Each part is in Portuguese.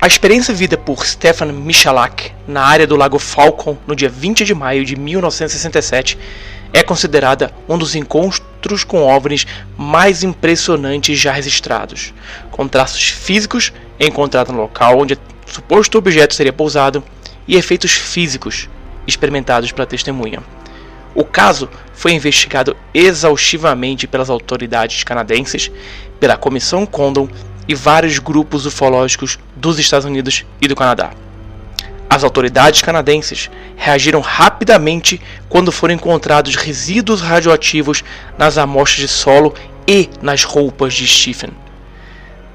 A experiência vivida por Stefan Michalak na área do Lago Falcon no dia 20 de maio de 1967 é considerada um dos encontros com OVNIs mais impressionantes já registrados, com traços físicos encontrados no local onde o suposto objeto seria pousado e efeitos físicos experimentados pela testemunha. O caso foi investigado exaustivamente pelas autoridades canadenses, pela Comissão Condon e vários grupos ufológicos dos Estados Unidos e do Canadá. As autoridades canadenses reagiram rapidamente quando foram encontrados resíduos radioativos nas amostras de solo e nas roupas de Stephen.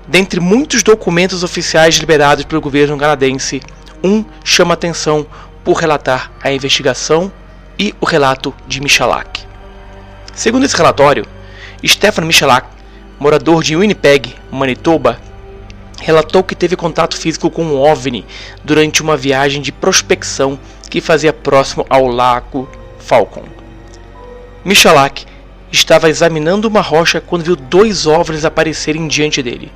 Dentre muitos documentos oficiais liberados pelo governo canadense, um chama atenção por relatar a investigação e o relato de Michalak. Segundo esse relatório, Stefan Michalak, morador de Winnipeg, Manitoba, relatou que teve contato físico com um OVNI durante uma viagem de prospecção que fazia próximo ao lago Falcon. Michalak estava examinando uma rocha quando viu dois OVNIs aparecerem diante dele.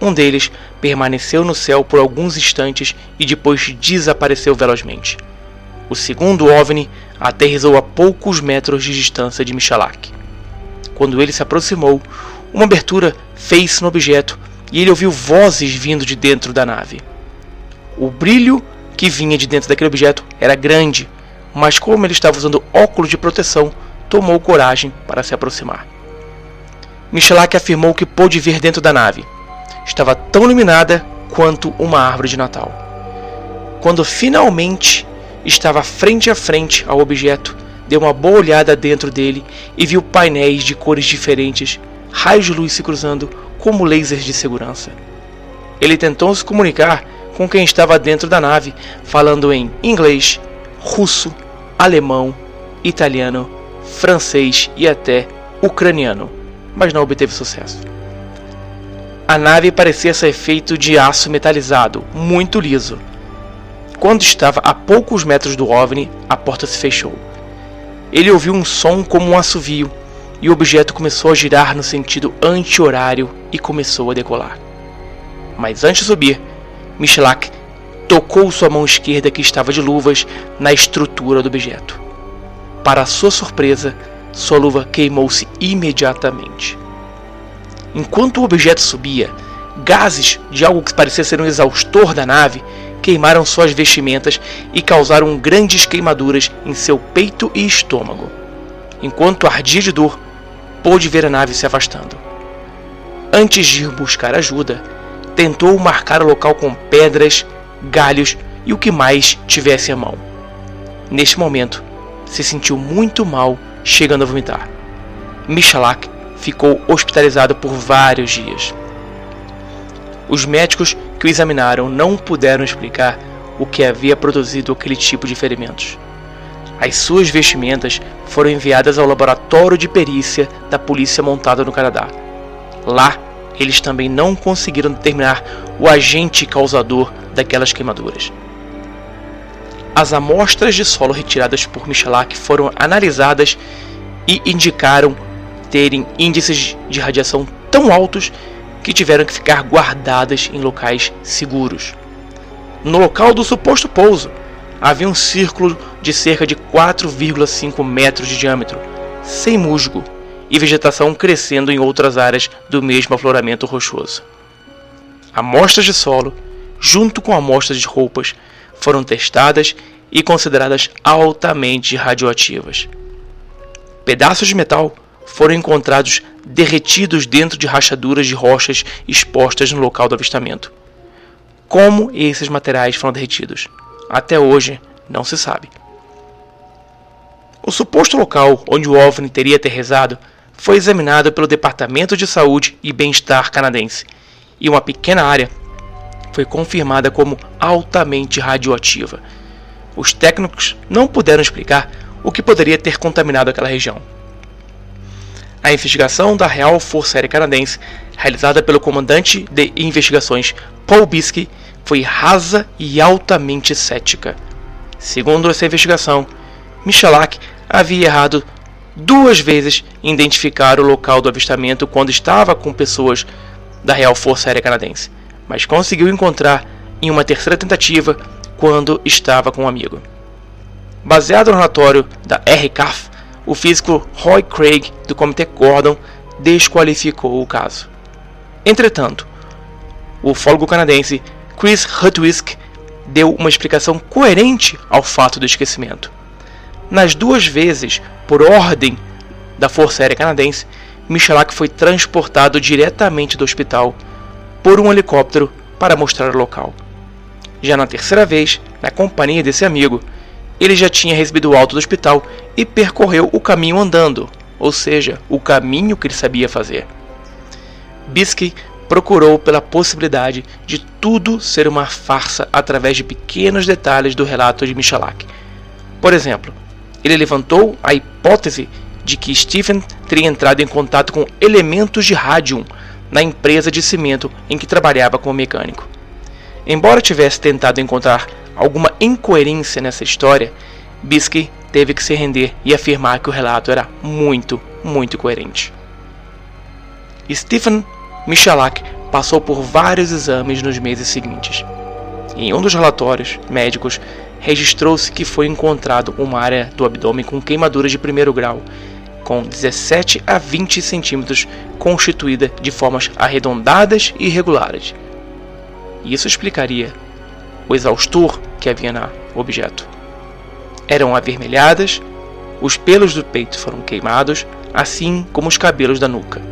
Um deles permaneceu no céu por alguns instantes e depois desapareceu velozmente. O segundo OVNI aterrizou a poucos metros de distância de Michalak. Quando ele se aproximou, uma abertura fez-se no objeto e ele ouviu vozes vindo de dentro da nave. O brilho que vinha de dentro daquele objeto era grande, mas como ele estava usando óculos de proteção, tomou coragem para se aproximar. Michelak afirmou que pôde ver dentro da nave. Estava tão iluminada quanto uma árvore de Natal. Quando finalmente estava frente a frente ao objeto, deu uma boa olhada dentro dele e viu painéis de cores diferentes, raios de luz se cruzando, como lasers de segurança. Ele tentou se comunicar com quem estava dentro da nave, falando em inglês, russo, alemão, italiano, francês e até ucraniano, mas não obteve sucesso. A nave parecia ser feita de aço metalizado, muito liso. Quando estava a poucos metros do OVNI, a porta se fechou. Ele ouviu um som como um assovio e o objeto começou a girar no sentido anti-horário e começou a decolar. Mas antes de subir, Michelak tocou sua mão esquerda, que estava de luvas, na estrutura do objeto. Para sua surpresa, sua luva queimou-se imediatamente. Enquanto o objeto subia, gases de algo que parecia ser um exaustor da nave queimaram suas vestimentas e causaram grandes queimaduras em seu peito e estômago. Enquanto ardia de dor, pôde ver a nave se afastando. Antes de ir buscar ajuda, tentou marcar o local com pedras, galhos e o que mais tivesse à mão. Neste momento, se sentiu muito mal, chegando a vomitar. Michalak ficou hospitalizado por vários dias. Os médicos que o examinaram não puderam explicar o que havia produzido aquele tipo de ferimentos. As suas vestimentas foram enviadas ao laboratório de perícia da polícia montada no Canadá. Lá, eles também não conseguiram determinar o agente causador daquelas queimaduras. As amostras de solo retiradas por Michalak foram analisadas e indicaram terem índices de radiação tão altos que tiveram que ficar guardadas em locais seguros. No local do suposto pouso, havia um círculo de cerca de 4,5 metros de diâmetro, sem musgo, e vegetação crescendo em outras áreas do mesmo afloramento rochoso. Amostras de solo, junto com amostras de roupas, foram testadas e consideradas altamente radioativas. Pedaços de metal foram encontrados derretidos dentro de rachaduras de rochas expostas no local do avistamento. Como esses materiais foram derretidos? Até hoje não se sabe. O suposto local onde o OVNI teria aterrissado foi examinado pelo Departamento de Saúde e Bem-Estar canadense, e uma pequena área foi confirmada como altamente radioativa. Os técnicos não puderam explicar o que poderia ter contaminado aquela região. A investigação da Real Força Aérea Canadense, realizada pelo comandante de investigações Paul Bisky, foi rasa e altamente cética. Segundo essa investigação, Michalak havia errado duas vezes em identificar o local do avistamento quando estava com pessoas da Real Força Aérea Canadense, mas conseguiu encontrar em uma terceira tentativa quando estava com um amigo. Baseado no relatório da RCAF, o físico Roy Craig do Comitê Gordon desqualificou o caso. Entretanto, o ufólogo canadense Chris Hutwisk deu uma explicação coerente ao fato do esquecimento. Nas duas vezes, por ordem da Força Aérea Canadense, Michalak foi transportado diretamente do hospital por um helicóptero para mostrar o local. Já na terceira vez, na companhia desse amigo, ele já tinha recebido o alto do hospital e percorreu o caminho andando, ou seja, o caminho que ele sabia fazer. Bisky procurou pela possibilidade de tudo ser uma farsa através de pequenos detalhes do relato de Michalak. Por exemplo, ele levantou a hipótese de que Stephen teria entrado em contato com elementos de rádio na empresa de cimento em que trabalhava como mecânico. Embora tivesse tentado encontrar alguma incoerência nessa história, Bisky teve que se render e afirmar que o relato era muito, muito coerente. Stephen Michalak passou por vários exames nos meses seguintes. Em um dos relatórios médicos, registrou-se que foi encontrado uma área do abdômen com queimaduras de primeiro grau, com 17 a 20 centímetros, constituída de formas arredondadas e irregulares. Isso explicaria o exaustor que havia no objeto. Eram avermelhadas, os pelos do peito foram queimados, assim como os cabelos da nuca.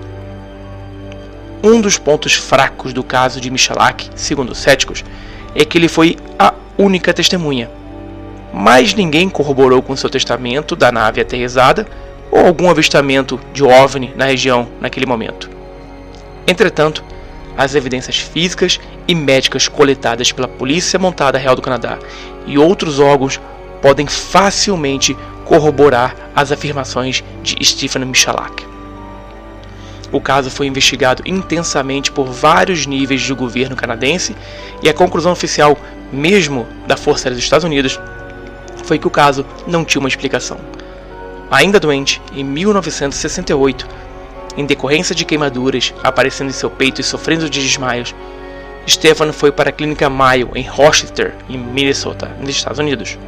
Um dos pontos fracos do caso de Michalak, segundo os céticos, é que ele foi a única testemunha. Mas ninguém corroborou com seu testamento da nave aterrizada ou algum avistamento de OVNI na região naquele momento. Entretanto, as evidências físicas e médicas coletadas pela Polícia Montada Real do Canadá e outros órgãos podem facilmente corroborar as afirmações de Stephen Michalak. O caso foi investigado intensamente por vários níveis do governo canadense e a conclusão oficial, mesmo da Força Aérea dos Estados Unidos, foi que o caso não tinha uma explicação. Ainda doente, em 1968, em decorrência de queimaduras aparecendo em seu peito e sofrendo de desmaios, Stefan foi para a clínica Mayo em Rochester, em Minnesota, nos Estados Unidos.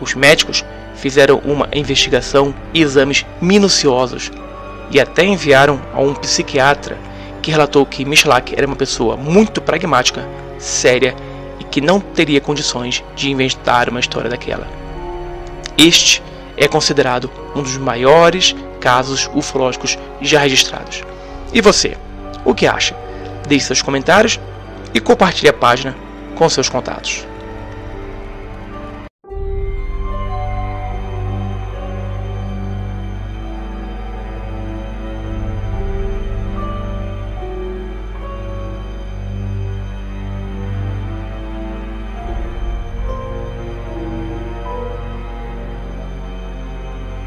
Os médicos fizeram uma investigação e exames minuciosos e até enviaram a um psiquiatra que relatou que Michalak era uma pessoa muito pragmática, séria e que não teria condições de inventar uma história daquela. Este é considerado um dos maiores casos ufológicos já registrados. E você, o que acha? Deixe seus comentários e compartilhe a página com seus contatos.